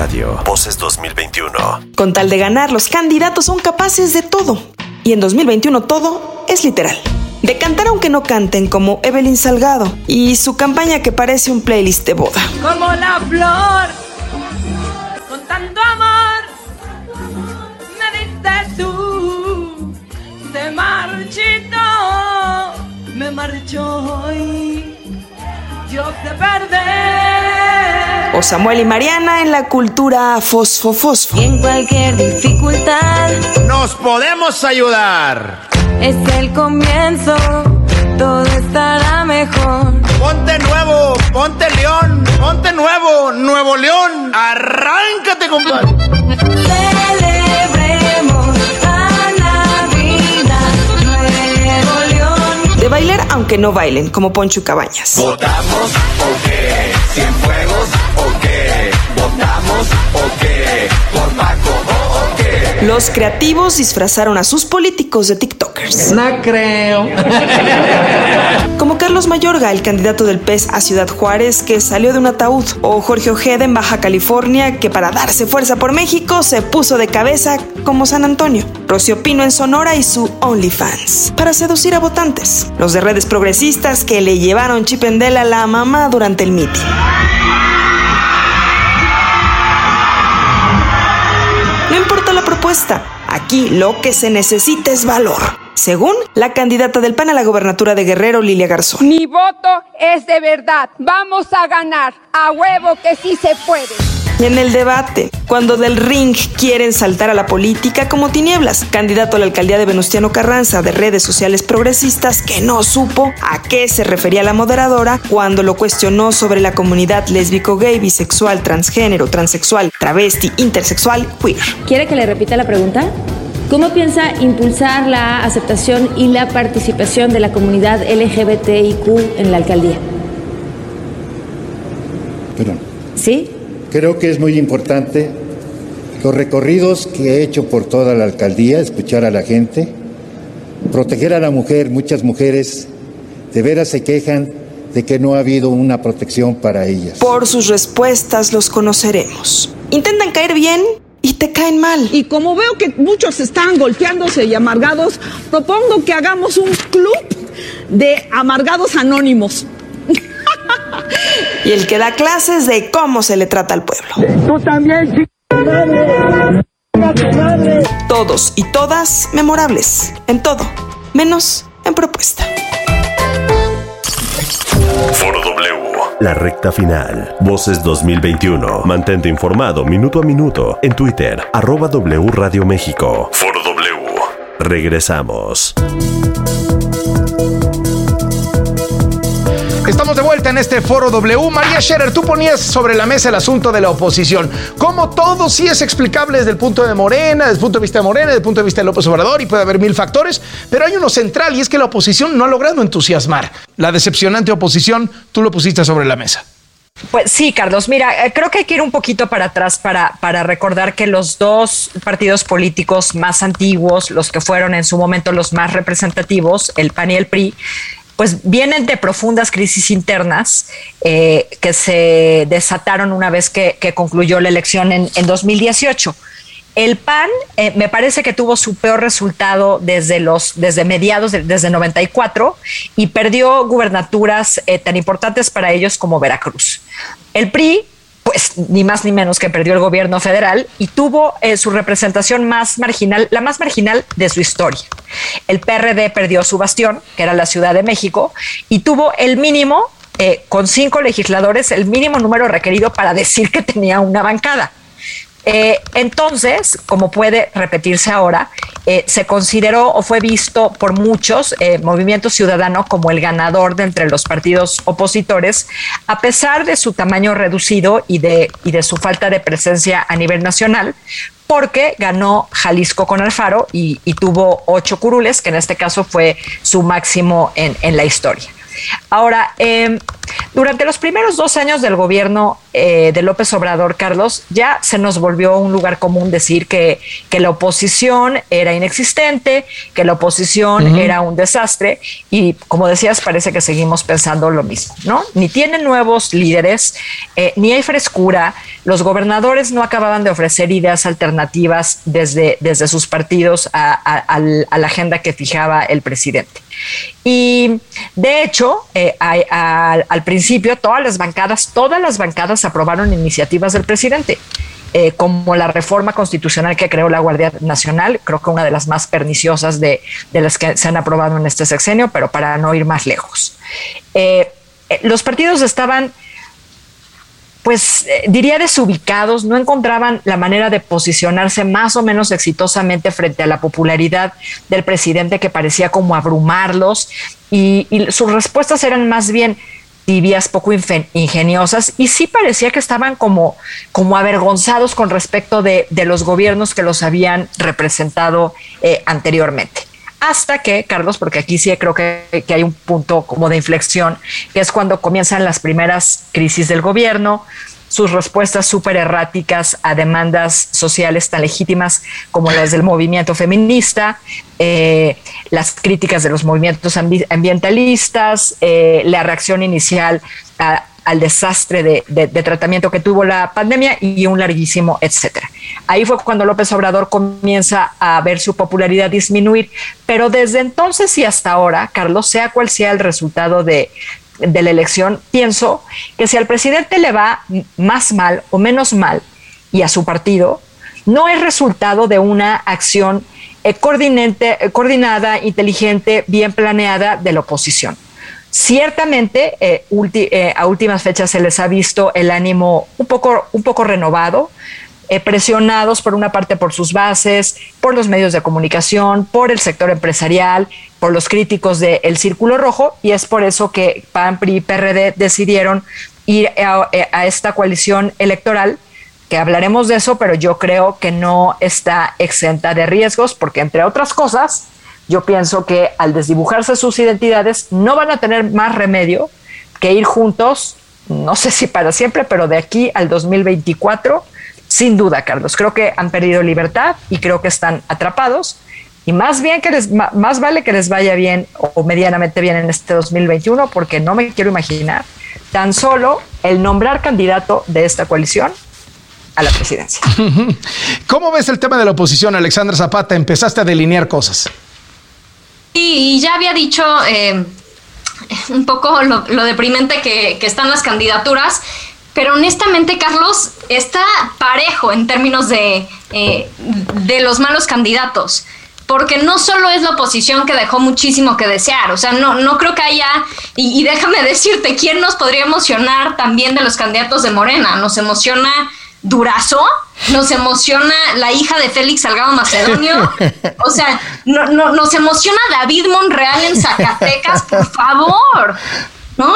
Radio. Voces 2021. Con tal de ganar, los candidatos son capaces de todo. Y en 2021 todo es literal. De cantar aunque no canten, como Evelyn Salgado, y su campaña que parece un playlist de boda. Como la flor, con tanto amor, me diste tú, se marchito, me marchó hoy, yo te perdí. O Samuel y Mariana en la cultura fosfo fosfo. Y en cualquier dificultad Nos podemos ayudar. es el comienzo, todo estará mejor. Ponte nuevo, ponte león, ponte nuevo, Nuevo León. Arráncate, compadre. Bailar aunque no bailen, como Poncho Cabañas. Los creativos disfrazaron a sus políticos de TikTokers. No creo. Como Carlos Mayorga, el candidato del PES a Ciudad Juárez, que salió de un ataúd. O Jorge Ojeda en Baja California, que para darse fuerza por México se puso de cabeza como San Antonio. Rocío Pino en Sonora y su OnlyFans. Para seducir a votantes. Los de redes progresistas que le llevaron chipendela a la mamá durante el mitin. La propuesta, aquí lo que se necesita es valor. Según la candidata del PAN a la gobernatura de Guerrero, Lilia Garzón. Mi voto es de verdad. Vamos a ganar. A huevo que sí se puede. Y en el debate, cuando del ring quieren saltar a la política como tinieblas, candidato a la alcaldía de Venustiano Carranza de redes sociales progresistas que no supo a qué se refería la moderadora cuando lo cuestionó sobre la comunidad lésbico, gay, bisexual, transgénero, transexual, travesti, intersexual, queer. ¿Quiere que le repita la pregunta? ¿Cómo piensa impulsar la aceptación y la participación de la comunidad LGBTIQ en la alcaldía? Perdón. ¿Sí? Creo que es muy importante los recorridos que he hecho por toda la alcaldía, escuchar a la gente, proteger a la mujer. Muchas mujeres de veras se quejan de que no ha habido una protección para ellas. Por sus respuestas los conoceremos. Intentan caer bien y te caen mal. Y como veo que muchos están golpeándose y amargados, propongo que hagamos un club de amargados anónimos. Y el que da clases de cómo se le trata al pueblo. Tú también, Todos y todas memorables. En todo. Menos en propuesta. Foro W. La recta final. Voces 2021. Mantente informado minuto a minuto en Twitter, arroba W Radio México. Foro W. Regresamos. Estamos de vuelta en este foro W. María Scherer, tú ponías sobre la mesa el asunto de la oposición. Como todo sí es explicable desde el punto de Morena, desde el punto de vista de Morena, desde el punto de vista de López Obrador, y puede haber mil factores, pero hay uno central y es que la oposición no ha logrado entusiasmar. La decepcionante oposición, tú lo pusiste sobre la mesa. Pues sí, Carlos. Mira, eh, creo que hay que ir un poquito para atrás para, para recordar que los dos partidos políticos más antiguos, los que fueron en su momento los más representativos, el PAN y el PRI, pues vienen de profundas crisis internas eh, que se desataron una vez que, concluyó la elección en, en 2018. El PAN eh, me parece que tuvo su peor resultado desde los desde mediados de- desde 94 y perdió gubernaturas eh, tan importantes para ellos como Veracruz. El PRI pues ni más ni menos que perdió el gobierno federal y tuvo eh, su representación más marginal, la más marginal de su historia. El PRD perdió su bastión, que era la Ciudad de México, y tuvo el mínimo, eh, con cinco legisladores, el mínimo número requerido para decir que tenía una bancada. Eh, entonces, como puede repetirse ahora, eh, se consideró o fue visto por muchos eh, Movimiento Ciudadano como el ganador de entre los partidos opositores, a pesar de su tamaño reducido y de, su falta de presencia a nivel nacional, porque ganó Jalisco con Alfaro y, y tuvo ocho curules, que en este caso fue su máximo en, la historia. Ahora, eh, Durante los primeros dos años del gobierno eh, de López Obrador, Carlos, ya se nos volvió un lugar común decir que, que la oposición era inexistente, que la oposición era un desastre y como decías, parece que seguimos pensando lo mismo, ¿no? Ni tienen nuevos líderes, eh, ni hay frescura, los gobernadores no acababan de ofrecer ideas alternativas desde, desde sus partidos a, a la agenda que fijaba el presidente. Y de hecho, eh, al principio todas las bancadas, todas las bancadas aprobaron iniciativas del presidente. Eh, como la reforma constitucional que creó la Guardia Nacional, creo que una de las más perniciosas de, las que se han aprobado en este sexenio, pero para no ir más lejos. Eh, los partidos estaban pues eh, diría desubicados, no encontraban la manera de posicionarse más o menos exitosamente frente a la popularidad del presidente que parecía como abrumarlos y, sus respuestas eran más bien tibias, poco ingeniosas y sí parecía que estaban como, como avergonzados con respecto de, los gobiernos que los habían representado eh, anteriormente. Hasta que, Carlos, porque aquí sí creo que, hay un punto como de inflexión, que es cuando comienzan las primeras crisis del gobierno, sus respuestas súper erráticas a demandas sociales tan legítimas como las del movimiento feminista, eh, las críticas de los movimientos ambientalistas, eh, la reacción inicial al desastre de, tratamiento que tuvo la pandemia y un larguísimo etcétera. Ahí fue cuando López Obrador comienza a ver su popularidad disminuir, pero desde entonces y hasta ahora, Carlos, sea cual sea el resultado de, la elección, pienso que si al presidente le va más mal o menos mal y a su partido, no es resultado de una acción coordinada, inteligente, bien planeada de la oposición. Ciertamente, eh, eh, a últimas fechas se les ha visto el ánimo un poco, un poco renovado, eh, presionados por una parte por sus bases, por los medios de comunicación, por el sector empresarial, por los críticos del Círculo Rojo, y es por eso que PAN, PRI y PRD decidieron ir a esta coalición electoral que hablaremos de eso, pero yo creo que no está exenta de riesgos, porque entre otras cosas, yo pienso que al desdibujarse sus identidades no van a tener más remedio que ir juntos, no sé si para siempre, pero de aquí al 2024, sin duda, Carlos. Creo que han perdido libertad y creo que están atrapados. Y más bien que les, más vale que les vaya bien o medianamente bien en este 2021, porque no me quiero imaginar tan solo el nombrar candidato de esta coalición a la presidencia. ¿Cómo ves el tema de la oposición, Alexandra Zapata? Empezaste a delinear cosas. Y ya había dicho eh, un poco lo, deprimente que, están las candidaturas, pero honestamente, Carlos, está parejo en términos de, eh, de los malos candidatos. Porque no solo es la oposición que dejó muchísimo que desear, o sea, no, no creo que haya, y, y déjame decirte, ¿quién nos podría emocionar también de los candidatos de Morena? Nos emociona Durazo, nos emociona la hija de Félix Salgado Macedonio, o sea, no, no, nos emociona David Monreal en Zacatecas, por favor, ¿no?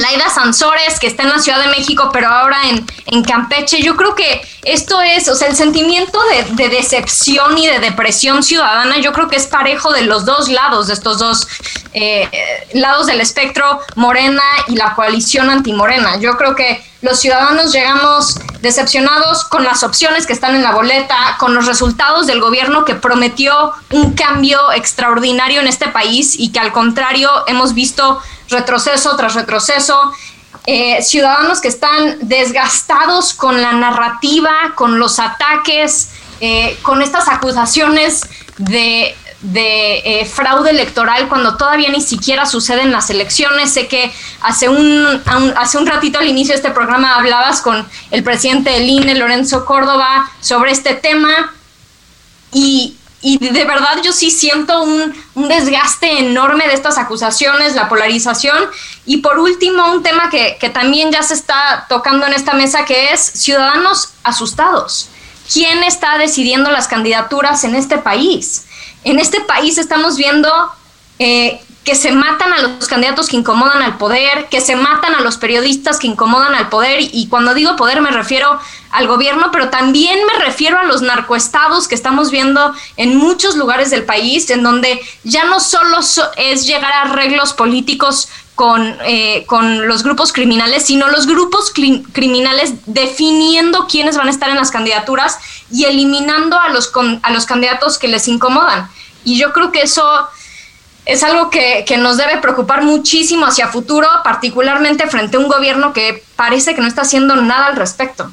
Laida Sansores, que está en la Ciudad de México, pero ahora en, Campeche. Yo creo que esto es, o sea, el sentimiento de, decepción y de depresión ciudadana, yo creo que es parejo de los dos lados, de estos dos eh, lados del espectro, Morena y la coalición antimorena. Yo creo que los ciudadanos llegamos decepcionados con las opciones que están en la boleta, con los resultados del gobierno que prometió un cambio extraordinario en este país y que al contrario hemos visto retroceso tras retroceso. Eh, ciudadanos que están desgastados con la narrativa, con los ataques, eh, con estas acusaciones de, eh, fraude electoral cuando todavía ni siquiera suceden las elecciones. Sé que hace un, hace un ratito al inicio de este programa hablabas con el presidente del INE, Lorenzo Córdoba, sobre este tema y, y de verdad yo sí siento un, desgaste enorme de estas acusaciones, la polarización. Y por último, un tema que, que, también ya se está tocando en esta mesa, que es ciudadanos asustados. ¿Quién está decidiendo las candidaturas en este país? En este país estamos viendo eh, que se matan a los candidatos que incomodan al poder, que se matan a los periodistas que incomodan al poder, y cuando digo poder me refiero al gobierno, pero también me refiero a los narcoestados que estamos viendo en muchos lugares del país, en donde ya no solo es llegar a arreglos políticos con, eh, con los grupos criminales, sino los grupos criminales definiendo quiénes van a estar en las candidaturas y eliminando a los, con- a los candidatos que les incomodan. Y yo creo que eso es algo que, que nos debe preocupar muchísimo hacia futuro, particularmente frente a un gobierno que parece que no está haciendo nada al respecto.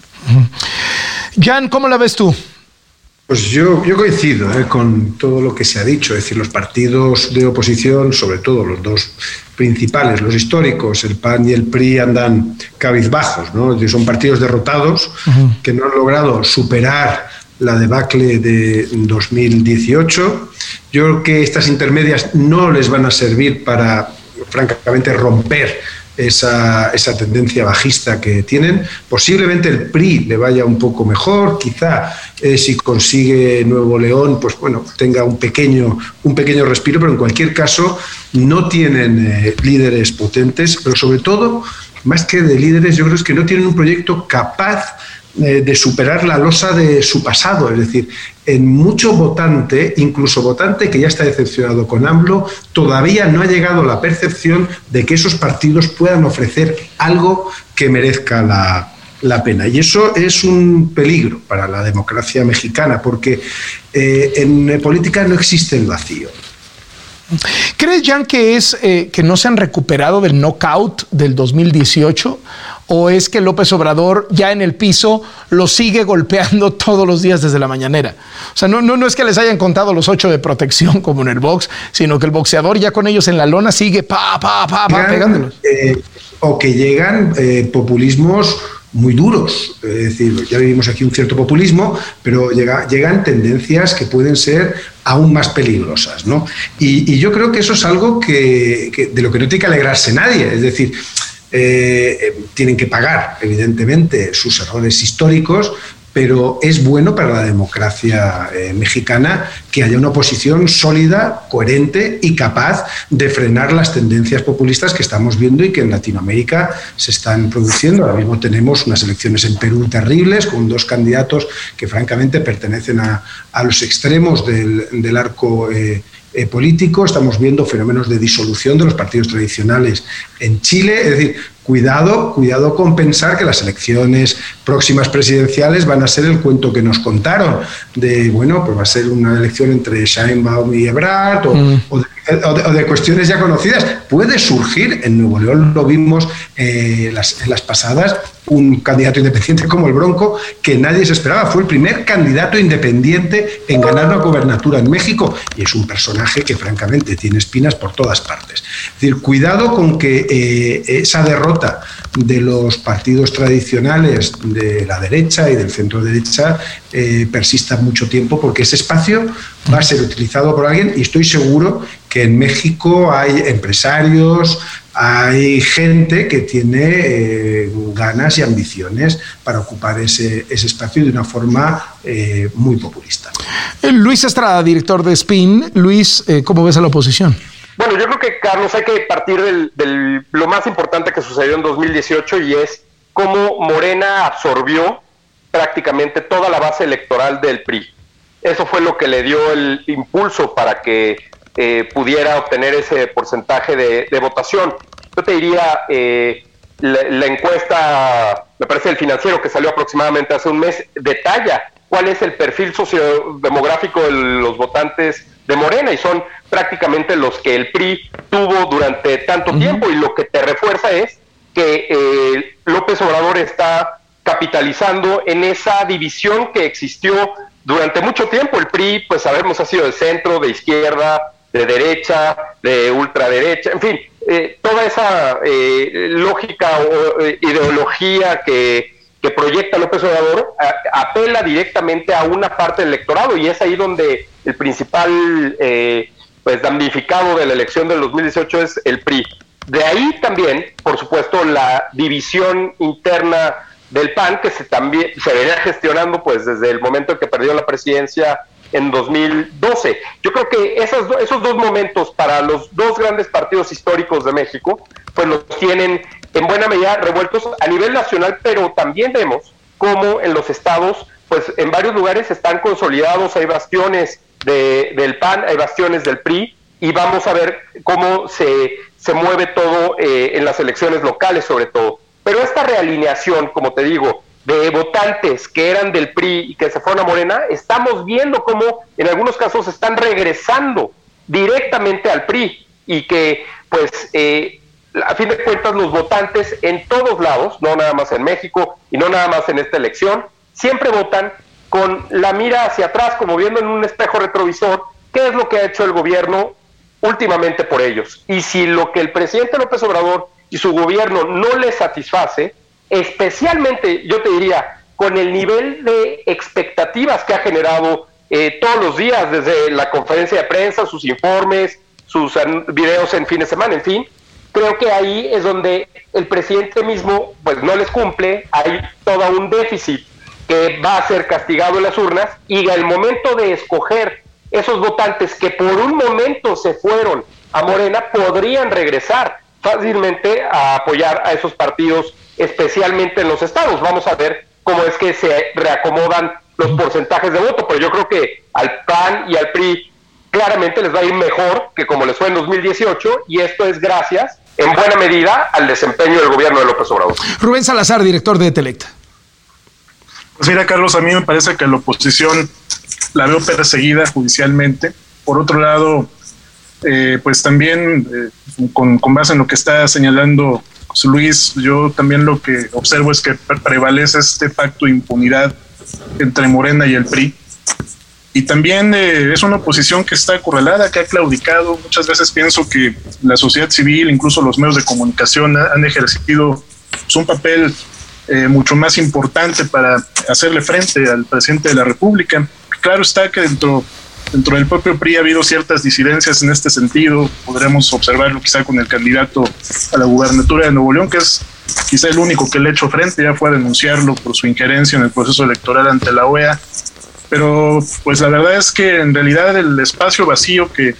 Jan, ¿cómo la ves tú? Pues yo, yo coincido eh, con todo lo que se ha dicho, es decir, los partidos de oposición, sobre todo los dos principales, los históricos, el PAN y el PRI, andan cabizbajos, ¿no? Son partidos derrotados que no han logrado superar la debacle de 2018. Yo creo que estas intermedias no les van a servir para, francamente, romper esa, esa tendencia bajista que tienen. Posiblemente el PRI le vaya un poco mejor, quizá eh, si consigue Nuevo León, pues bueno, tenga un pequeño, un pequeño respiro, pero en cualquier caso no tienen eh, líderes potentes, pero sobre todo, más que de líderes, yo creo es que no tienen un proyecto capaz eh, de superar la losa de su pasado. Es decir, en mucho votante, incluso votante que ya está decepcionado con AMLO, todavía no ha llegado la percepción de que esos partidos puedan ofrecer algo que merezca la, la pena. Y eso es un peligro para la democracia mexicana, porque eh, en política no existe el vacío. ¿Crees, Jan, que es eh, que no se han recuperado del knockout del 2018? ¿O es que López Obrador ya en el piso lo sigue golpeando todos los días desde la mañanera? O sea, no, no, no es que les hayan contado los ocho de protección como en el box, sino que el boxeador ya con ellos en la lona sigue pa, pa, pa, pa, Llegan, pegándolos. eh, o que llegan eh, populismos muy duros. Es decir, ya vivimos aquí un cierto populismo, pero llega- llegan tendencias que pueden ser aún más peligrosas. ¿no? Y, yo creo que eso es algo que- de lo que no tiene que alegrarse nadie. Es decir, eh, eh, tienen que pagar, evidentemente, sus errores históricos, pero es bueno para la democracia eh, mexicana que haya una oposición sólida, coherente y capaz de frenar las tendencias populistas que estamos viendo y que en Latinoamérica se están produciendo. Ahora mismo tenemos unas elecciones en Perú terribles con dos candidatos que francamente pertenecen a, los extremos del, del arco eh, eh, político. Estamos viendo fenómenos de disolución de los partidos tradicionales en Chile. Es decir, cuidado, cuidado con pensar que las elecciones próximas presidenciales van a ser el cuento que nos contaron. De, bueno, pues va a ser una elección entre Sheinbaum y Ebrard o, Mm. o de, o de- o de cuestiones ya conocidas. Puede surgir, en Nuevo León lo vimos eh, en las pasadas, un candidato independiente como el Bronco que nadie se esperaba. Fue el primer candidato independiente en ganar una gobernatura en México y es un personaje que francamente tiene espinas por todas partes. Es decir, cuidado con que eh, esa derrota de los partidos tradicionales de la derecha y del centro derecha eh, persista mucho tiempo porque ese espacio va a ser utilizado por alguien y estoy seguro que en México hay empresarios, hay gente que tiene eh, ganas y ambiciones para ocupar ese, ese espacio de una forma eh, muy populista. Eh, Luis Estrada, director de Spin. Luis, ¿cómo ves a la oposición? Bueno, yo creo que, Carlos, hay que partir del- lo más importante que sucedió en 2018 y es cómo Morena absorbió prácticamente toda la base electoral del PRI. Eso fue lo que le dio el impulso para que eh, pudiera obtener ese porcentaje de, de votación. Yo te diría, eh, la, la encuesta, me parece el financiero que salió aproximadamente hace un mes, detalla cuál es el perfil sociodemográfico de los votantes de Morena y son prácticamente los que el PRI tuvo durante tanto tiempo y lo que te refuerza es que eh, López Obrador está capitalizando en esa división que existió durante mucho tiempo. El PRI, pues sabemos, ha sido de centro, de izquierda, de derecha, de ultraderecha, en fin, eh, toda esa eh, lógica o eh, ideología que, que proyecta López Obrador apela directamente a una parte del electorado y es ahí donde el principal eh, pues damnificado de la elección del 2018 es el PRI. De ahí también, por supuesto, la división interna del PAN que se también se venía gestionando pues desde el momento en que perdió la presidencia en 2012. Yo creo que esas do- esos dos momentos para los dos grandes partidos históricos de México, pues los tienen en buena medida revueltos a nivel nacional, pero también vemos cómo en los estados, pues en varios lugares están consolidados, hay bastiones de- del PAN, hay bastiones del PRI, y vamos a ver cómo se, se mueve todo eh, en las elecciones locales sobre todo. Pero esta realineación, como te digo, de votantes que eran del PRI y que se fueron a Morena, estamos viendo cómo en algunos casos están regresando directamente al PRI y que pues eh, a fin de cuentas los votantes en todos lados, no nada más en México y no nada más en esta elección, siempre votan con la mira hacia atrás, como viendo en un espejo retrovisor, qué es lo que ha hecho el gobierno últimamente por ellos. Y si lo que el presidente López Obrador y su gobierno no les satisface, especialmente yo te diría, con el nivel de expectativas que ha generado eh, todos los días, desde la conferencia de prensa, sus informes, sus videos en fin de semana, en fin, creo que ahí es donde el presidente mismo pues no les cumple, hay todo un déficit que va a ser castigado en las urnas y el momento de escoger esos votantes que por un momento se fueron a Morena podrían regresar fácilmente a apoyar a esos partidos, especialmente en los estados. Vamos a ver cómo es que se reacomodan los porcentajes de voto, pero yo creo que al PAN y al PRI claramente les va a ir mejor que como les fue en 2018 y esto es gracias en buena medida al desempeño del gobierno de López Obrador. Rubén Salazar, director de Telecta. Pues mira, Carlos, a mí me parece que la oposición la veo perseguida judicialmente. Por otro lado, eh, pues también eh, con, con, base en lo que está señalando Luis, yo también lo que observo es que prevalece este pacto de impunidad entre Morena y el PRI. Y también eh, es una oposición que está acorralada, que ha claudicado. Muchas veces pienso que la sociedad civil, incluso los medios de comunicación, han ejercido pues, un papel eh, mucho más importante para hacerle frente al presidente de la República. Claro está que dentro, dentro del propio PRI ha habido ciertas disidencias en este sentido. Podríamos observarlo quizá con el candidato a la gubernatura de Nuevo León, que es quizá el único que le ha hecho frente, ya fue a denunciarlo por su injerencia en el proceso electoral ante la OEA pero pues la verdad es que en realidad el espacio vacío que,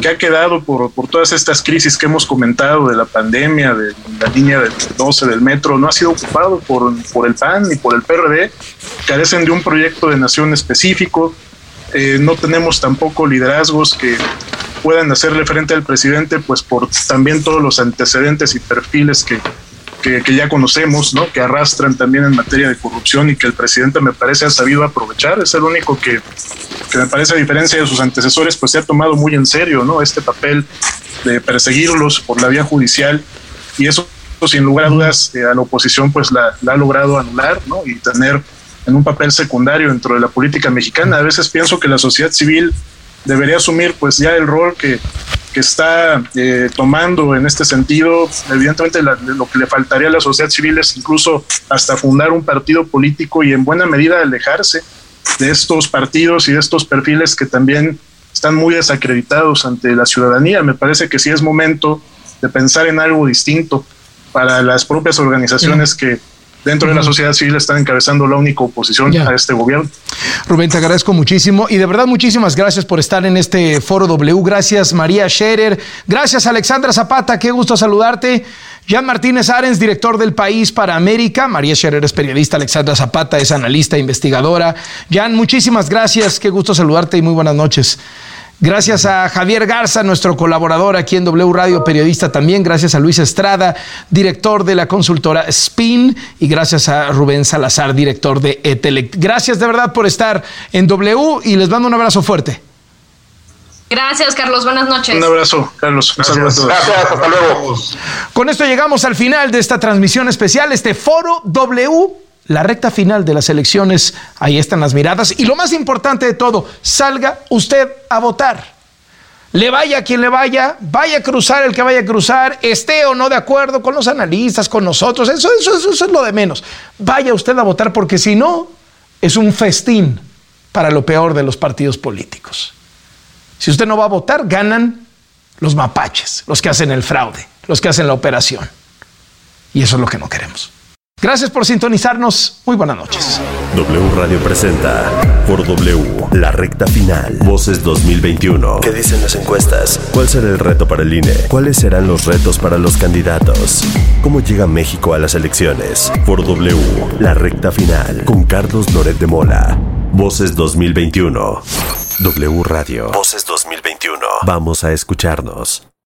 que ha quedado por, por, todas estas crisis que hemos comentado de la pandemia, de la línea del 12 del metro, no ha sido ocupado por, por el PAN ni por el PRD, carecen de un proyecto de nación específico, eh, no tenemos tampoco liderazgos que puedan hacerle frente al presidente, pues por también todos los antecedentes y perfiles que, que, ya conocemos, ¿no? que arrastran también en materia de corrupción y que el presidente me parece ha sabido aprovechar. Es el único que, que me parece, a diferencia de sus antecesores, pues se ha tomado muy en serio ¿no? este papel de perseguirlos por la vía judicial y eso sin lugar a dudas eh, a la oposición pues la, la, ha logrado anular ¿no? y tener en un papel secundario dentro de la política mexicana. A veces pienso que la sociedad civil debería asumir pues ya el rol que, que está eh, tomando en este sentido. Evidentemente lo que le faltaría a la sociedad civil es incluso hasta fundar un partido político y en buena medida alejarse de estos partidos y de estos perfiles que también están muy desacreditados ante la ciudadanía. Me parece que sí es momento de pensar en algo distinto para las propias organizaciones que dentro de la sociedad civil están encabezando la única oposición a este gobierno. Rubén, te agradezco muchísimo y de verdad muchísimas gracias por estar en este foro W. Gracias María Scherer, gracias Alexandra Zapata, qué gusto saludarte. Jan Martínez Arens, director del País para América. María Scherer es periodista, Alexandra Zapata es analista, investigadora. Jan, muchísimas gracias, qué gusto saludarte y muy buenas noches. Gracias a Javier Garza, nuestro colaborador aquí en W Radio, periodista también. Gracias a Luis Estrada, director de la consultora Spin. Y gracias a Rubén Salazar, director de Etelect. Gracias de verdad por estar en W y les mando un abrazo fuerte. Gracias, Carlos. Buenas noches. Un abrazo, Carlos. Gracias, Gracias hasta luego. Con esto llegamos al final de esta transmisión especial, este foro W la recta final de las elecciones, ahí están las miradas. Y lo más importante de todo, salga usted a votar. Le vaya quien le vaya, vaya a cruzar el que vaya a cruzar, esté o no de acuerdo con los analistas, con nosotros, eso, eso, eso, es lo de menos. Vaya usted a votar porque si no, es un festín para lo peor de los partidos políticos. Si usted no va a votar, ganan los mapaches, los que hacen el fraude, los que hacen la operación. Y eso es lo que no queremos. Gracias por sintonizarnos. Muy buenas noches. W Radio presenta por W la recta final. Voces 2021. ¿Qué dicen las encuestas? ¿Cuál será el reto para el INE? ¿Cuáles serán los retos para los candidatos? ¿Cómo llega México a las elecciones? Por W la recta final con Carlos Loret de Mola. Voces 2021. W Radio. Voces 2021. 2021. Vamos a escucharnos.